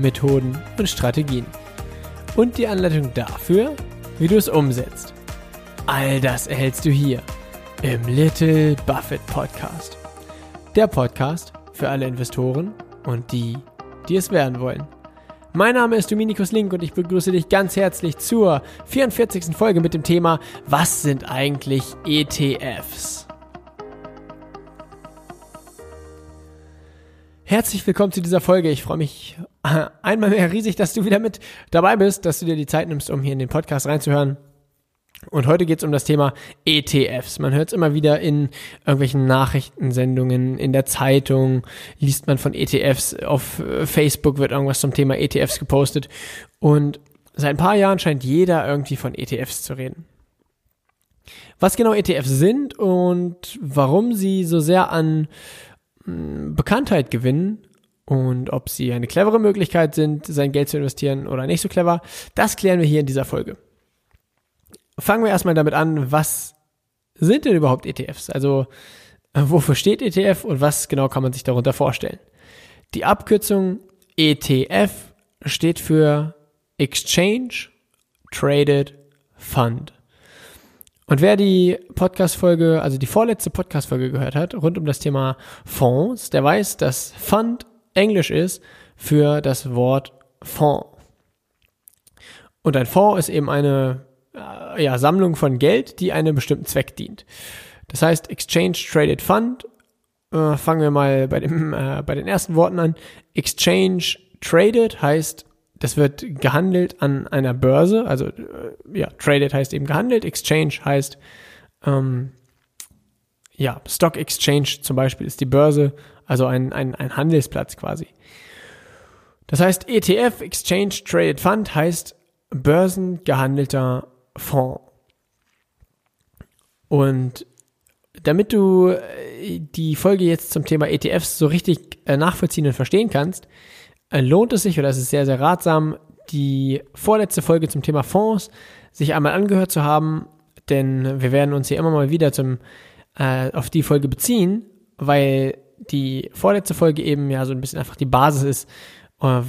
Methoden und Strategien. Und die Anleitung dafür, wie du es umsetzt. All das erhältst du hier im Little Buffett Podcast. Der Podcast für alle Investoren und die, die es werden wollen. Mein Name ist Dominikus Link und ich begrüße dich ganz herzlich zur 44. Folge mit dem Thema Was sind eigentlich ETFs? Herzlich willkommen zu dieser Folge. Ich freue mich einmal mehr riesig, dass du wieder mit dabei bist, dass du dir die Zeit nimmst, um hier in den Podcast reinzuhören. Und heute geht es um das Thema ETFs. Man hört es immer wieder in irgendwelchen Nachrichtensendungen, in der Zeitung, liest man von ETFs, auf äh, Facebook wird irgendwas zum Thema ETFs gepostet. Und seit ein paar Jahren scheint jeder irgendwie von ETFs zu reden. Was genau ETFs sind und warum sie so sehr an Bekanntheit gewinnen und ob sie eine clevere Möglichkeit sind, sein Geld zu investieren oder nicht so clever, das klären wir hier in dieser Folge. Fangen wir erstmal damit an, was sind denn überhaupt ETFs? Also äh, wofür steht ETF und was genau kann man sich darunter vorstellen? Die Abkürzung ETF steht für Exchange Traded Fund. Und wer die Podcast-Folge, also die vorletzte Podcast-Folge gehört hat, rund um das Thema Fonds, der weiß, dass Fund Englisch ist für das Wort Fonds. Und ein Fonds ist eben eine äh, ja, Sammlung von Geld, die einem bestimmten Zweck dient. Das heißt, Exchange Traded Fund, äh, fangen wir mal bei, dem, äh, bei den ersten Worten an. Exchange Traded heißt das wird gehandelt an einer Börse, also äh, ja, traded heißt eben gehandelt, exchange heißt ähm, ja, Stock Exchange zum Beispiel ist die Börse, also ein, ein, ein Handelsplatz quasi. Das heißt, ETF, Exchange Traded Fund, heißt börsengehandelter Fonds. Und damit du äh, die Folge jetzt zum Thema ETFs so richtig äh, nachvollziehen und verstehen kannst, äh, lohnt es sich oder es ist sehr, sehr ratsam, die vorletzte Folge zum Thema Fonds sich einmal angehört zu haben, denn wir werden uns hier immer mal wieder zum, äh, auf die Folge beziehen, weil die vorletzte Folge eben ja so ein bisschen einfach die Basis ist äh,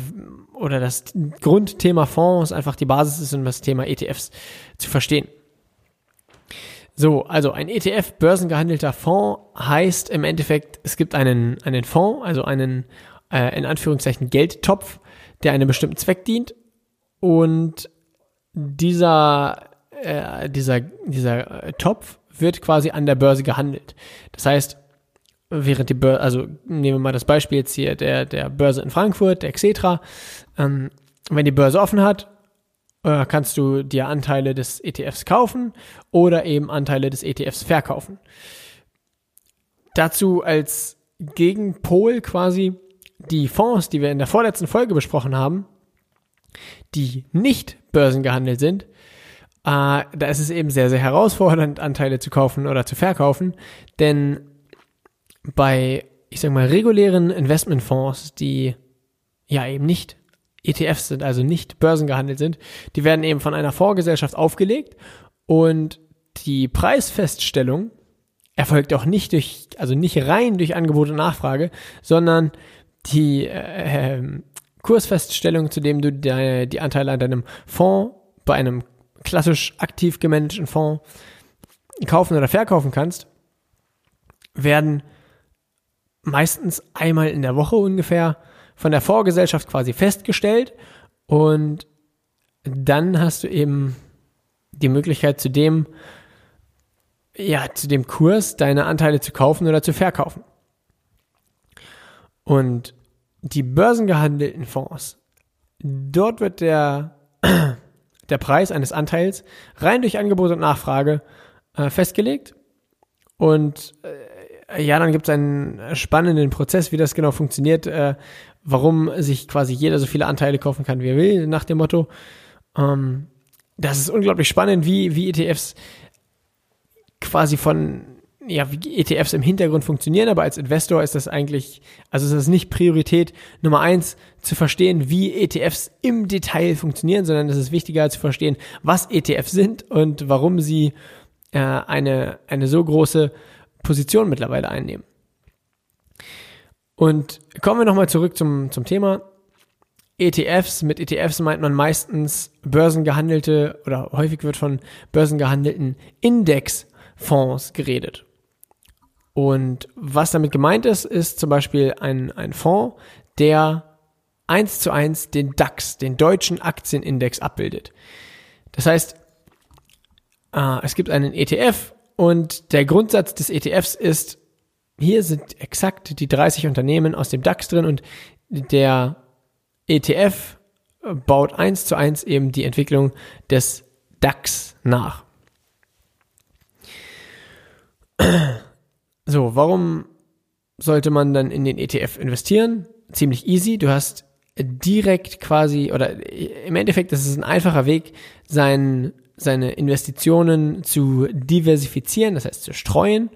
oder das Grundthema Fonds einfach die Basis ist, um das Thema ETFs zu verstehen. So, also ein ETF, börsengehandelter Fonds, heißt im Endeffekt, es gibt einen, einen Fonds, also einen äh, in Anführungszeichen Geldtopf, der einem bestimmten Zweck dient. Und dieser, äh, dieser, dieser äh, Topf wird quasi an der Börse gehandelt. Das heißt, während die Börse, also nehmen wir mal das Beispiel jetzt hier der, der Börse in Frankfurt, der Xetra, ähm, wenn die Börse offen hat, äh, kannst du dir Anteile des ETFs kaufen oder eben Anteile des ETFs verkaufen. Dazu als Gegenpol quasi die Fonds, die wir in der vorletzten Folge besprochen haben, die nicht börsengehandelt sind, äh, da ist es eben sehr, sehr herausfordernd, Anteile zu kaufen oder zu verkaufen, denn bei, ich sag mal, regulären Investmentfonds, die ja eben nicht ETFs sind, also nicht börsengehandelt sind, die werden eben von einer Fondsgesellschaft aufgelegt und die Preisfeststellung erfolgt auch nicht durch, also nicht rein durch Angebot und Nachfrage, sondern die äh, ähm, Kursfeststellung, zu dem du deine, die Anteile an deinem Fonds bei einem klassisch aktiv gemanagten Fonds kaufen oder verkaufen kannst, werden meistens einmal in der Woche ungefähr von der Vorgesellschaft quasi festgestellt und dann hast du eben die Möglichkeit zu dem ja, zu dem Kurs deine Anteile zu kaufen oder zu verkaufen. Und die börsengehandelten Fonds, dort wird der, der Preis eines Anteils rein durch Angebot und Nachfrage äh, festgelegt. Und äh, ja, dann gibt es einen spannenden Prozess, wie das genau funktioniert, äh, warum sich quasi jeder so viele Anteile kaufen kann, wie er will, nach dem Motto. Ähm, das ist unglaublich spannend, wie, wie ETFs quasi von, ja, wie ETFs im Hintergrund funktionieren, aber als Investor ist das eigentlich, also ist nicht Priorität Nummer eins, zu verstehen, wie ETFs im Detail funktionieren, sondern es ist wichtiger zu verstehen, was ETFs sind und warum sie äh, eine, eine so große Position mittlerweile einnehmen. Und kommen wir nochmal zurück zum, zum Thema. ETFs, mit ETFs meint man meistens börsengehandelte oder häufig wird von börsengehandelten Indexfonds geredet. Und was damit gemeint ist, ist zum Beispiel ein, ein Fonds, der eins zu eins den DAX, den deutschen Aktienindex abbildet. Das heißt, äh, es gibt einen ETF und der Grundsatz des ETFs ist, hier sind exakt die 30 Unternehmen aus dem DAX drin und der ETF baut eins zu eins eben die Entwicklung des DAX nach. So, warum sollte man dann in den ETF investieren? Ziemlich easy. Du hast direkt quasi, oder im Endeffekt ist es ein einfacher Weg, sein, seine Investitionen zu diversifizieren, das heißt zu streuen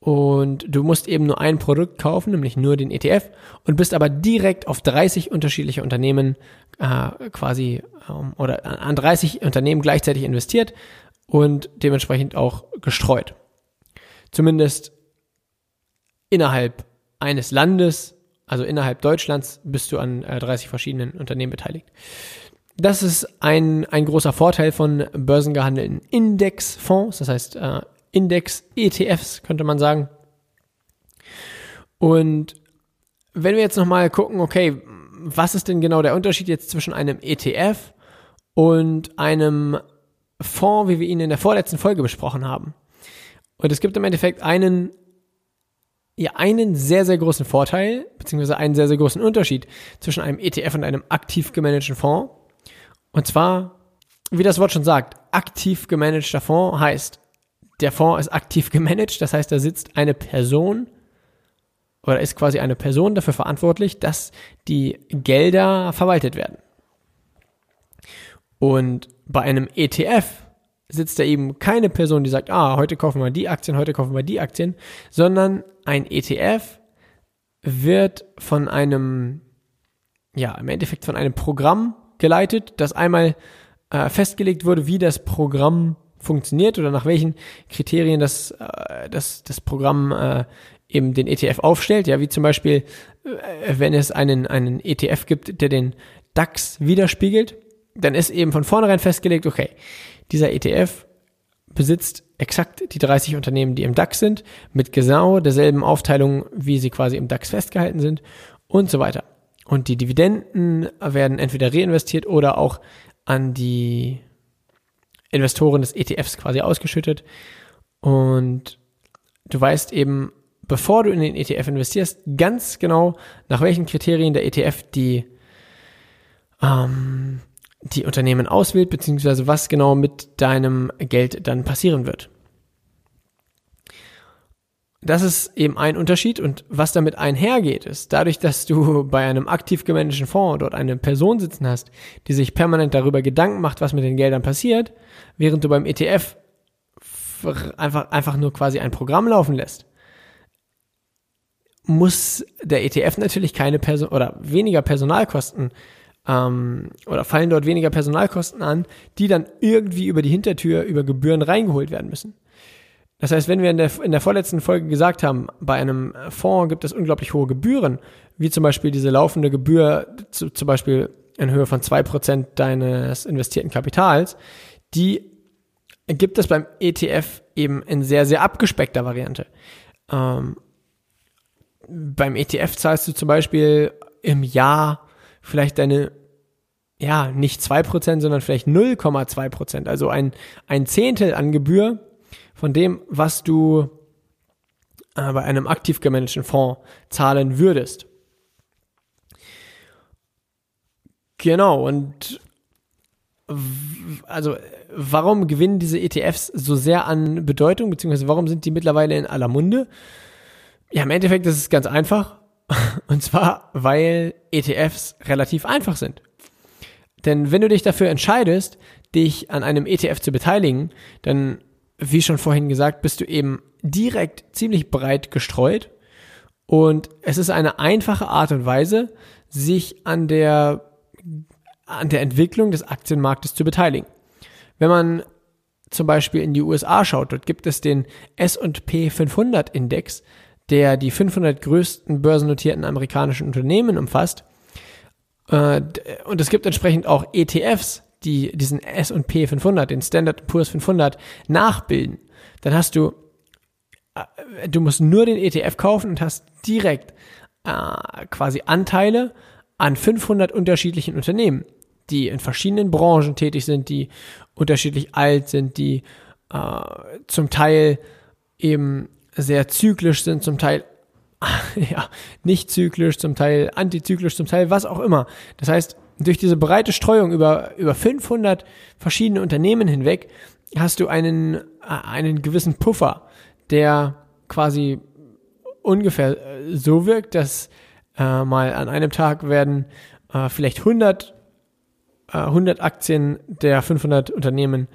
und du musst eben nur ein Produkt kaufen, nämlich nur den ETF und bist aber direkt auf 30 unterschiedliche Unternehmen äh, quasi ähm, oder an 30 Unternehmen gleichzeitig investiert und dementsprechend auch gestreut. Zumindest innerhalb eines Landes, also innerhalb Deutschlands, bist du an äh, 30 verschiedenen Unternehmen beteiligt. Das ist ein, ein großer Vorteil von börsengehandelten Indexfonds, das heißt äh, Index-ETFs, könnte man sagen. Und wenn wir jetzt nochmal gucken, okay, was ist denn genau der Unterschied jetzt zwischen einem ETF und einem Fonds, wie wir ihn in der vorletzten Folge besprochen haben? Und es gibt im Endeffekt einen, ja, einen sehr, sehr großen Vorteil, beziehungsweise einen sehr, sehr großen Unterschied zwischen einem ETF und einem aktiv gemanagten Fonds. Und zwar, wie das Wort schon sagt, aktiv gemanagter Fonds heißt, der Fonds ist aktiv gemanagt, das heißt, da sitzt eine Person oder ist quasi eine Person dafür verantwortlich, dass die Gelder verwaltet werden. Und bei einem ETF sitzt da eben keine Person, die sagt, ah, heute kaufen wir die Aktien, heute kaufen wir die Aktien, sondern ein ETF wird von einem, ja, im Endeffekt von einem Programm geleitet, das einmal äh, festgelegt wurde, wie das Programm funktioniert oder nach welchen Kriterien das, äh, das, das Programm äh, eben den ETF aufstellt. Ja, wie zum Beispiel, äh, wenn es einen, einen ETF gibt, der den DAX widerspiegelt, dann ist eben von vornherein festgelegt, okay, dieser ETF besitzt exakt die 30 Unternehmen, die im DAX sind, mit genau derselben Aufteilung, wie sie quasi im DAX festgehalten sind und so weiter. Und die Dividenden werden entweder reinvestiert oder auch an die Investoren des ETFs quasi ausgeschüttet. Und du weißt eben, bevor du in den ETF investierst, ganz genau, nach welchen Kriterien der ETF die, ähm, die Unternehmen auswählt, beziehungsweise was genau mit deinem Geld dann passieren wird. Das ist eben ein Unterschied und was damit einhergeht, ist dadurch, dass du bei einem aktiv gemanagten Fonds dort eine Person sitzen hast, die sich permanent darüber Gedanken macht, was mit den Geldern passiert, während du beim ETF einfach, einfach nur quasi ein Programm laufen lässt, muss der ETF natürlich keine Person oder weniger Personalkosten ähm, oder fallen dort weniger Personalkosten an, die dann irgendwie über die Hintertür über Gebühren reingeholt werden müssen. Das heißt, wenn wir in der, in der vorletzten Folge gesagt haben, bei einem Fonds gibt es unglaublich hohe Gebühren, wie zum Beispiel diese laufende Gebühr, zu, zum Beispiel in Höhe von zwei Prozent deines investierten Kapitals, die gibt es beim ETF eben in sehr, sehr abgespeckter Variante. Ähm, beim ETF zahlst du zum Beispiel im Jahr vielleicht deine, ja, nicht zwei Prozent, sondern vielleicht 0,2%, Prozent, also ein, ein Zehntel an Gebühr von dem, was du äh, bei einem aktiv gemanagten Fonds zahlen würdest. Genau, und also warum gewinnen diese ETFs so sehr an Bedeutung, beziehungsweise warum sind die mittlerweile in aller Munde? Ja, im Endeffekt ist es ganz einfach. Und zwar, weil ETFs relativ einfach sind. Denn wenn du dich dafür entscheidest, dich an einem ETF zu beteiligen, dann, wie schon vorhin gesagt, bist du eben direkt ziemlich breit gestreut. Und es ist eine einfache Art und Weise, sich an der, an der Entwicklung des Aktienmarktes zu beteiligen. Wenn man zum Beispiel in die USA schaut, dort gibt es den S&P 500 Index, der die 500 größten börsennotierten amerikanischen Unternehmen umfasst. Äh, und es gibt entsprechend auch ETFs, die diesen S&P 500, den Standard Poor's 500 nachbilden. Dann hast du, äh, du musst nur den ETF kaufen und hast direkt äh, quasi Anteile an 500 unterschiedlichen Unternehmen, die in verschiedenen Branchen tätig sind, die unterschiedlich alt sind, die äh, zum Teil eben sehr zyklisch sind, zum Teil ja, nicht zyklisch, zum Teil antizyklisch, zum Teil was auch immer. Das heißt, durch diese breite Streuung über, über 500 verschiedene Unternehmen hinweg hast du einen, äh, einen gewissen Puffer, der quasi ungefähr äh, so wirkt, dass äh, mal an einem Tag werden äh, vielleicht 100, äh, 100 Aktien der 500 Unternehmen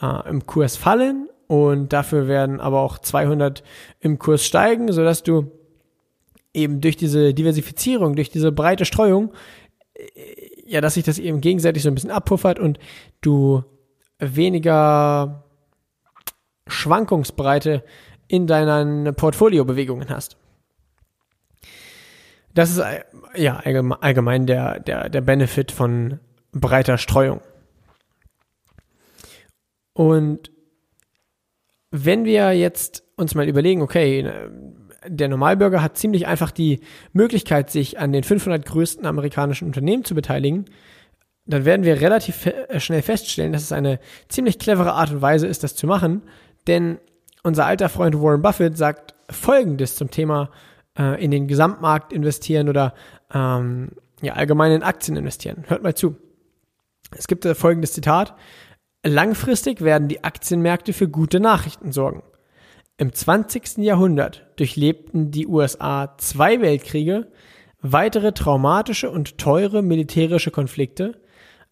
äh, im Kurs fallen und dafür werden aber auch 200 im Kurs steigen, sodass du eben durch diese Diversifizierung, durch diese breite Streuung, äh, ja, dass sich das eben gegenseitig so ein bisschen abpuffert und du weniger Schwankungsbreite in deinen Portfoliobewegungen hast. Das ist ja allgemein der, der, der Benefit von breiter Streuung. Und wenn wir jetzt uns mal überlegen, okay, der Normalbürger hat ziemlich einfach die Möglichkeit, sich an den 500 größten amerikanischen Unternehmen zu beteiligen, dann werden wir relativ äh, schnell feststellen, dass es eine ziemlich clevere Art und Weise ist, das zu machen, denn unser alter Freund Warren Buffett sagt Folgendes zum Thema äh, in den Gesamtmarkt investieren oder ähm, ja, allgemein in Aktien investieren. Hört mal zu. Es gibt äh, folgendes Zitat. Langfristig werden die Aktienmärkte für gute Nachrichten sorgen. Im 20. Jahrhundert durchlebten die USA zwei Weltkriege, weitere traumatische und teure militärische Konflikte,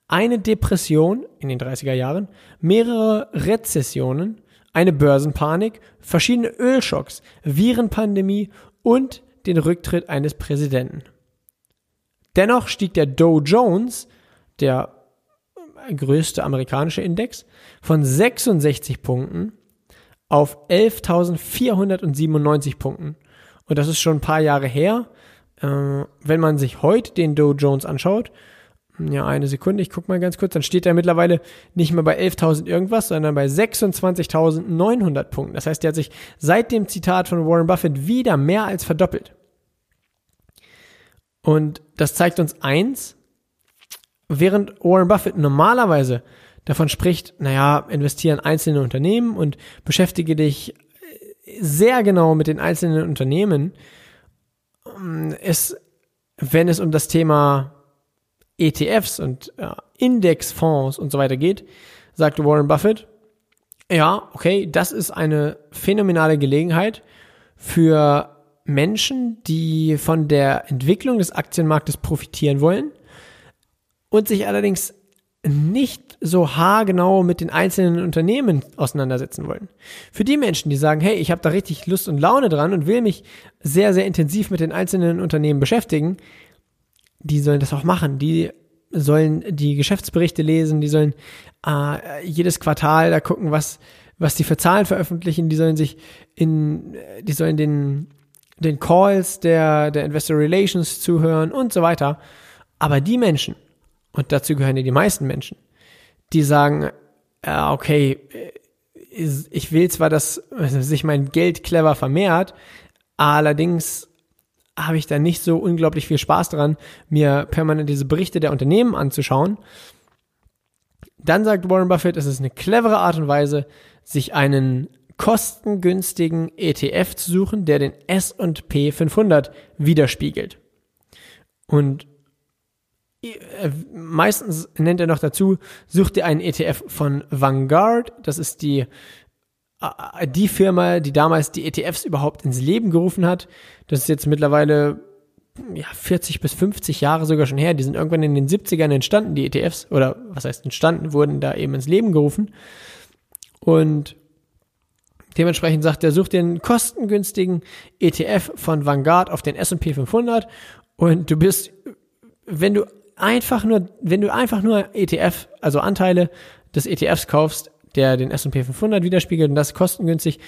eine Depression in den 30er Jahren, mehrere Rezessionen, eine Börsenpanik, verschiedene Ölschocks, Virenpandemie und den Rücktritt eines Präsidenten. Dennoch stieg der Dow Jones, der größte amerikanische Index, von 66 Punkten auf 11.497 Punkten. Und das ist schon ein paar Jahre her. Äh, wenn man sich heute den Dow Jones anschaut, ja, eine Sekunde, ich gucke mal ganz kurz, dann steht er mittlerweile nicht mehr bei 11.000 irgendwas, sondern bei 26.900 Punkten. Das heißt, der hat sich seit dem Zitat von Warren Buffett wieder mehr als verdoppelt. Und das zeigt uns eins, während Warren Buffett normalerweise davon spricht, naja, investiere in einzelne Unternehmen und beschäftige dich sehr genau mit den einzelnen Unternehmen, ist, wenn es um das Thema ETFs und ja, Indexfonds und so weiter geht, sagte Warren Buffett, ja, okay, das ist eine phänomenale Gelegenheit für Menschen, die von der Entwicklung des Aktienmarktes profitieren wollen und sich allerdings nicht so haargenau mit den einzelnen Unternehmen auseinandersetzen wollen. Für die Menschen, die sagen, hey, ich habe da richtig Lust und Laune dran und will mich sehr, sehr intensiv mit den einzelnen Unternehmen beschäftigen, die sollen das auch machen. Die sollen die Geschäftsberichte lesen, die sollen äh, jedes Quartal da gucken, was, was die für Zahlen veröffentlichen, die sollen sich in, die sollen den, den Calls der, der Investor Relations zuhören und so weiter. Aber die Menschen, und dazu gehören ja die meisten Menschen, die sagen, äh, okay, ich will zwar, dass sich mein Geld clever vermehrt, allerdings habe ich da nicht so unglaublich viel Spaß dran, mir permanent diese Berichte der Unternehmen anzuschauen. Dann sagt Warren Buffett, es ist eine clevere Art und Weise, sich einen kostengünstigen ETF zu suchen, der den S&P 500 widerspiegelt. Und meistens nennt er noch dazu, such dir einen ETF von Vanguard. Das ist die, äh, die Firma, die damals die ETFs überhaupt ins Leben gerufen hat. Das ist jetzt mittlerweile ja, 40 bis 50 Jahre sogar schon her. Die sind irgendwann in den 70ern entstanden, die ETFs. Oder was heißt entstanden, wurden da eben ins Leben gerufen. Und dementsprechend sagt er, such dir einen kostengünstigen ETF von Vanguard auf den S&P 500 und du bist, wenn du einfach nur, wenn du einfach nur ETF, also Anteile des ETFs kaufst, der den S&P 500 widerspiegelt und das kostengünstig,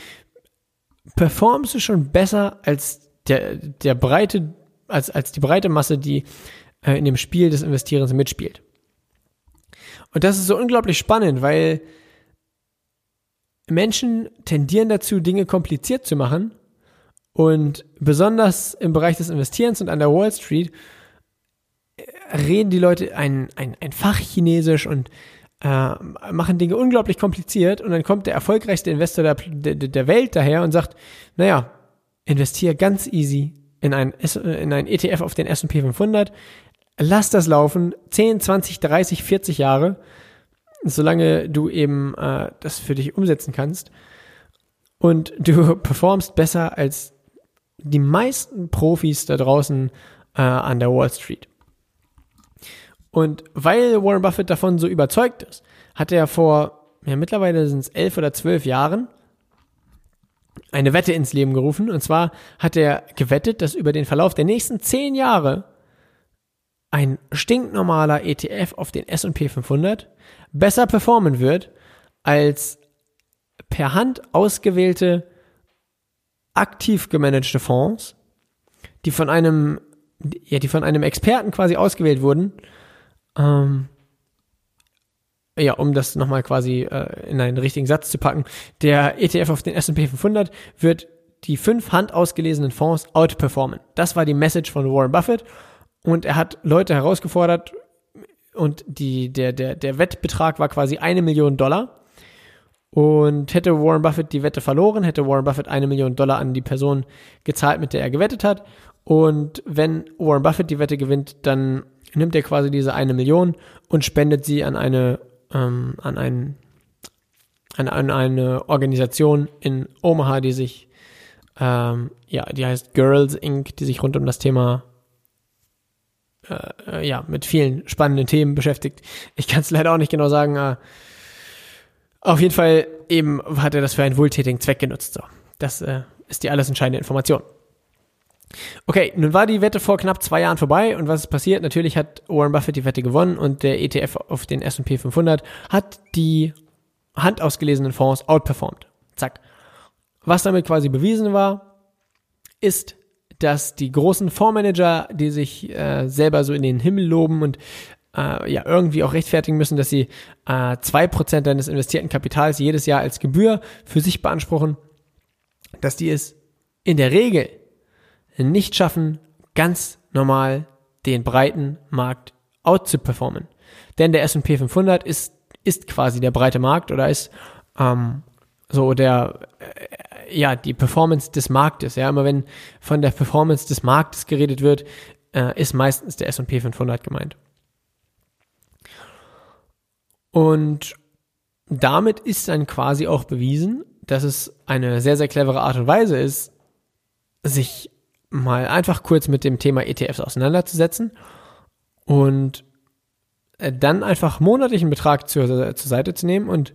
performst du schon besser als der, der breite, als, als die breite Masse, die äh, in dem Spiel des Investierens mitspielt. Und das ist so unglaublich spannend, weil Menschen tendieren dazu, Dinge kompliziert zu machen. Und besonders im Bereich des Investierens und an der Wall Street reden die Leute ein, ein, ein Fachchinesisch und äh, machen Dinge unglaublich kompliziert und dann kommt der erfolgreichste Investor der, der, der Welt daher und sagt, naja, investiere ganz easy in ein, in ein ETF auf den S&P 500, lass das laufen, 10, 20, 30, 40 Jahre, solange du eben äh, das für dich umsetzen kannst und du performst besser als die meisten Profis da draußen äh, an der Wall Street. Und weil Warren Buffett davon so überzeugt ist, hat er vor, ja mittlerweile sind es elf oder zwölf Jahren, eine Wette ins Leben gerufen. Und zwar hat er gewettet, dass über den Verlauf der nächsten zehn Jahre ein stinknormaler ETF auf den S&P 500 besser performen wird als per Hand ausgewählte, aktiv gemanagte Fonds, die von einem, ja, die von einem Experten quasi ausgewählt wurden ähm, ja, um das nochmal quasi äh, in einen richtigen Satz zu packen, der ETF auf den S&P 500 wird die fünf handausgelesenen Fonds outperformen. Das war die Message von Warren Buffett und er hat Leute herausgefordert und die, der, der, der Wettbetrag war quasi eine Million Dollar. Und hätte Warren Buffett die Wette verloren, hätte Warren Buffett eine Million Dollar an die Person gezahlt, mit der er gewettet hat. Und wenn Warren Buffett die Wette gewinnt, dann nimmt er quasi diese eine Million und spendet sie an eine, ähm, an ein, an, an eine Organisation in Omaha, die sich, ähm, ja, die heißt Girls Inc., die sich rund um das Thema äh, ja, mit vielen spannenden Themen beschäftigt. Ich kann es leider auch nicht genau sagen. Äh, auf jeden Fall eben hat er das für einen wohltätigen Zweck genutzt. So, das äh, ist die alles entscheidende Information. Okay, nun war die Wette vor knapp zwei Jahren vorbei und was ist passiert? Natürlich hat Warren Buffett die Wette gewonnen und der ETF auf den S&P 500 hat die handausgelesenen Fonds outperformed. Zack. Was damit quasi bewiesen war, ist, dass die großen Fondsmanager, die sich äh, selber so in den Himmel loben und äh, ja irgendwie auch rechtfertigen müssen, dass sie äh, zwei äh, Prozent deines investierten Kapitals jedes Jahr als Gebühr für sich beanspruchen, dass die es in der Regel nicht schaffen, ganz normal den breiten Markt out zu performen. Denn der S&P 500 ist, ist quasi der breite Markt oder ist ähm, so der, äh, ja, die Performance des Marktes. Ja, immer wenn von der Performance des Marktes geredet wird, äh, ist meistens der S&P 500 gemeint. Und damit ist dann quasi auch bewiesen, dass es eine sehr, sehr clevere Art und Weise ist, sich mal einfach kurz mit dem Thema ETFs auseinanderzusetzen und äh, dann einfach monatlichen Betrag zur, zur Seite zu nehmen und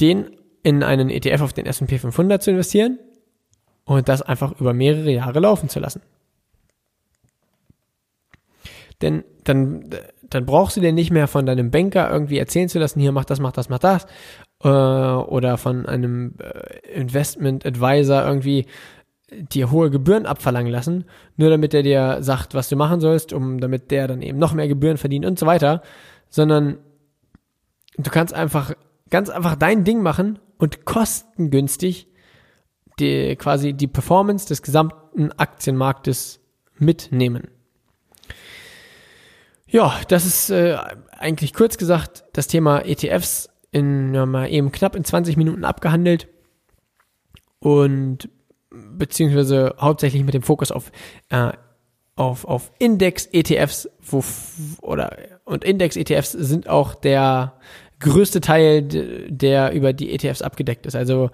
den in einen ETF auf den S&P 500 zu investieren und das einfach über mehrere Jahre laufen zu lassen. Denn dann, dann brauchst du dir nicht mehr von deinem Banker irgendwie erzählen zu lassen, hier mach das, mach das, mach das, äh, oder von einem äh, Investment Advisor irgendwie dir hohe Gebühren abverlangen lassen, nur damit er dir sagt, was du machen sollst, um damit der dann eben noch mehr Gebühren verdient und so weiter, sondern du kannst einfach ganz einfach dein Ding machen und kostengünstig die, quasi die Performance des gesamten Aktienmarktes mitnehmen. Ja, das ist äh, eigentlich kurz gesagt das Thema ETFs in ja, mal eben knapp in 20 Minuten abgehandelt. Und beziehungsweise hauptsächlich mit dem Fokus auf, äh, auf, auf Index-ETFs, wo, oder, und Index-ETFs sind auch der größte Teil, der über die ETFs abgedeckt ist. Also,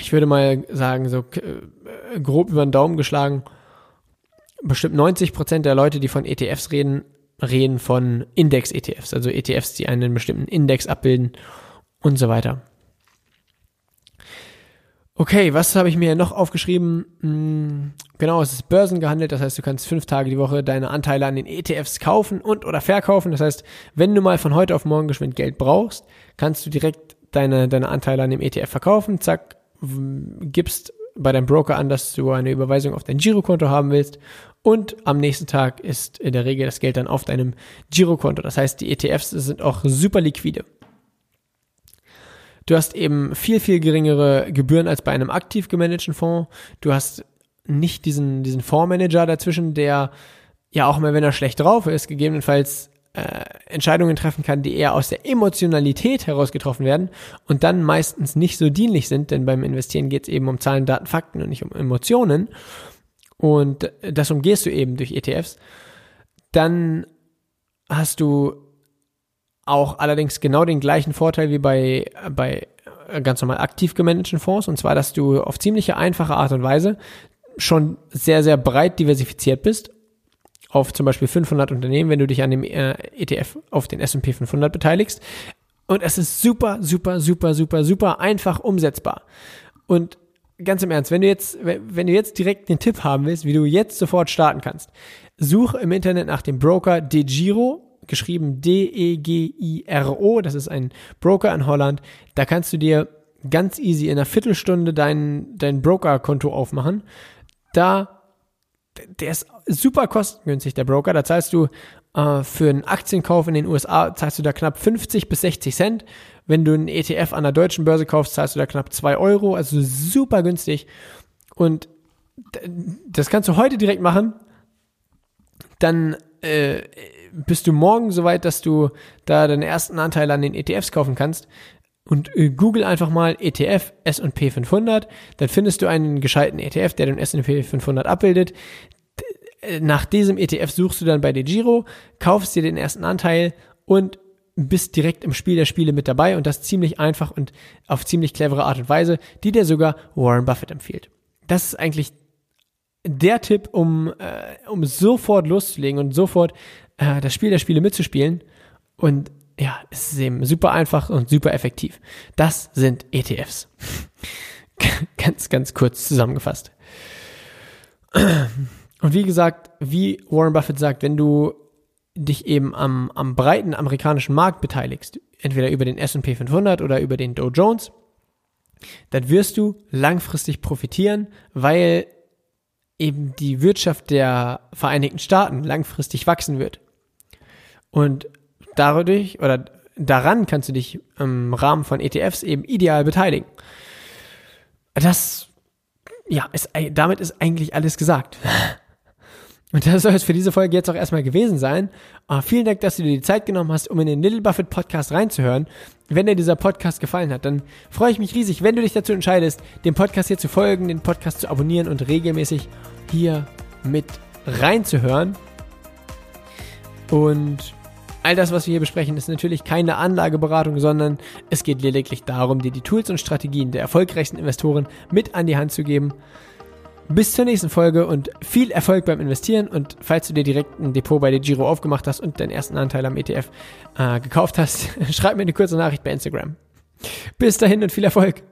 ich würde mal sagen, so äh, grob über den Daumen geschlagen, bestimmt 90 Prozent der Leute, die von ETFs reden, reden von Index-ETFs, also ETFs, die einen bestimmten Index abbilden und so weiter. Okay, was habe ich mir noch aufgeschrieben? Hm, genau, es ist börsengehandelt, das heißt, du kannst fünf Tage die Woche deine Anteile an den ETFs kaufen und oder verkaufen. Das heißt, wenn du mal von heute auf morgen geschwind Geld brauchst, kannst du direkt deine, deine Anteile an dem ETF verkaufen, zack, gibst bei deinem Broker an, dass du eine Überweisung auf dein Girokonto haben willst und am nächsten Tag ist in der Regel das Geld dann auf deinem Girokonto. Das heißt, die ETFs sind auch super liquide. Du hast eben viel, viel geringere Gebühren als bei einem aktiv gemanagten Fonds. Du hast nicht diesen, diesen Fondsmanager dazwischen, der ja auch mal, wenn er schlecht drauf ist, gegebenenfalls äh, Entscheidungen treffen kann, die eher aus der Emotionalität heraus getroffen werden und dann meistens nicht so dienlich sind, denn beim Investieren geht es eben um Zahlen, Daten, Fakten und nicht um Emotionen. Und das umgehst du eben durch ETFs. Dann hast du auch allerdings genau den gleichen Vorteil wie bei, bei ganz normal aktiv gemanagten Fonds, und zwar, dass du auf ziemliche einfache Art und Weise schon sehr, sehr breit diversifiziert bist auf zum Beispiel 500 Unternehmen, wenn du dich an dem äh, ETF auf den S&P 500 beteiligst. Und es ist super, super, super, super, super einfach umsetzbar. Und ganz im Ernst, wenn du jetzt, wenn du jetzt direkt den Tipp haben willst, wie du jetzt sofort starten kannst, such im Internet nach dem Broker DeGiro geschrieben D-E-G-I-R-O. Das ist ein Broker in Holland. Da kannst du dir ganz easy in einer Viertelstunde dein, dein Broker-Konto aufmachen. Da, der ist super kostengünstig, der Broker. Da zahlst du äh, für einen Aktienkauf in den USA, zahlst du da knapp 50 bis 60 Cent. Wenn du einen ETF an der deutschen Börse kaufst, zahlst du da knapp 2 Euro. Also super günstig. Und das kannst du heute direkt machen. Dann äh, bist du morgen soweit, dass du da deine ersten Anteile an den ETFs kaufen kannst. Und äh, google einfach mal ETF S&P 500, dann findest du einen gescheiten ETF, der den S&P 500 abbildet. Äh, nach diesem ETF suchst du dann bei DeGiro, kaufst dir den ersten Anteil und bist direkt im Spiel der Spiele mit dabei und das ziemlich einfach und auf ziemlich clevere Art und Weise, die dir sogar Warren Buffett empfiehlt. Das ist eigentlich der Tipp, um, äh, um sofort loszulegen und sofort äh, das Spiel der Spiele mitzuspielen. Und ja, es ist eben super einfach und super effektiv. Das sind ETFs. ganz, ganz kurz zusammengefasst. Und wie gesagt, wie Warren Buffett sagt, wenn du dich eben am, am breiten amerikanischen Markt beteiligst, entweder über den S&P 500 oder über den Dow Jones, dann wirst du langfristig profitieren, weil eben die Wirtschaft der Vereinigten Staaten langfristig wachsen wird. Und dadurch oder daran kannst du dich im Rahmen von ETFs eben ideal beteiligen. Das, ja, ist, damit ist eigentlich alles gesagt. Und das soll es für diese Folge jetzt auch erstmal gewesen sein. Uh, vielen Dank, dass du dir die Zeit genommen hast, um in den Little Buffett Podcast reinzuhören. Wenn dir dieser Podcast gefallen hat, dann freue ich mich riesig, wenn du dich dazu entscheidest, dem Podcast hier zu folgen, den Podcast zu abonnieren und regelmäßig hier mit reinzuhören. Und All das, was wir hier besprechen, ist natürlich keine Anlageberatung, sondern es geht lediglich darum, dir die Tools und Strategien der erfolgreichsten Investoren mit an die Hand zu geben. Bis zur nächsten Folge und viel Erfolg beim Investieren. Und falls du dir direkt ein Depot bei der Giro aufgemacht hast und deinen ersten Anteil am ETF äh, gekauft hast, schreib mir eine kurze Nachricht bei Instagram. Bis dahin und viel Erfolg.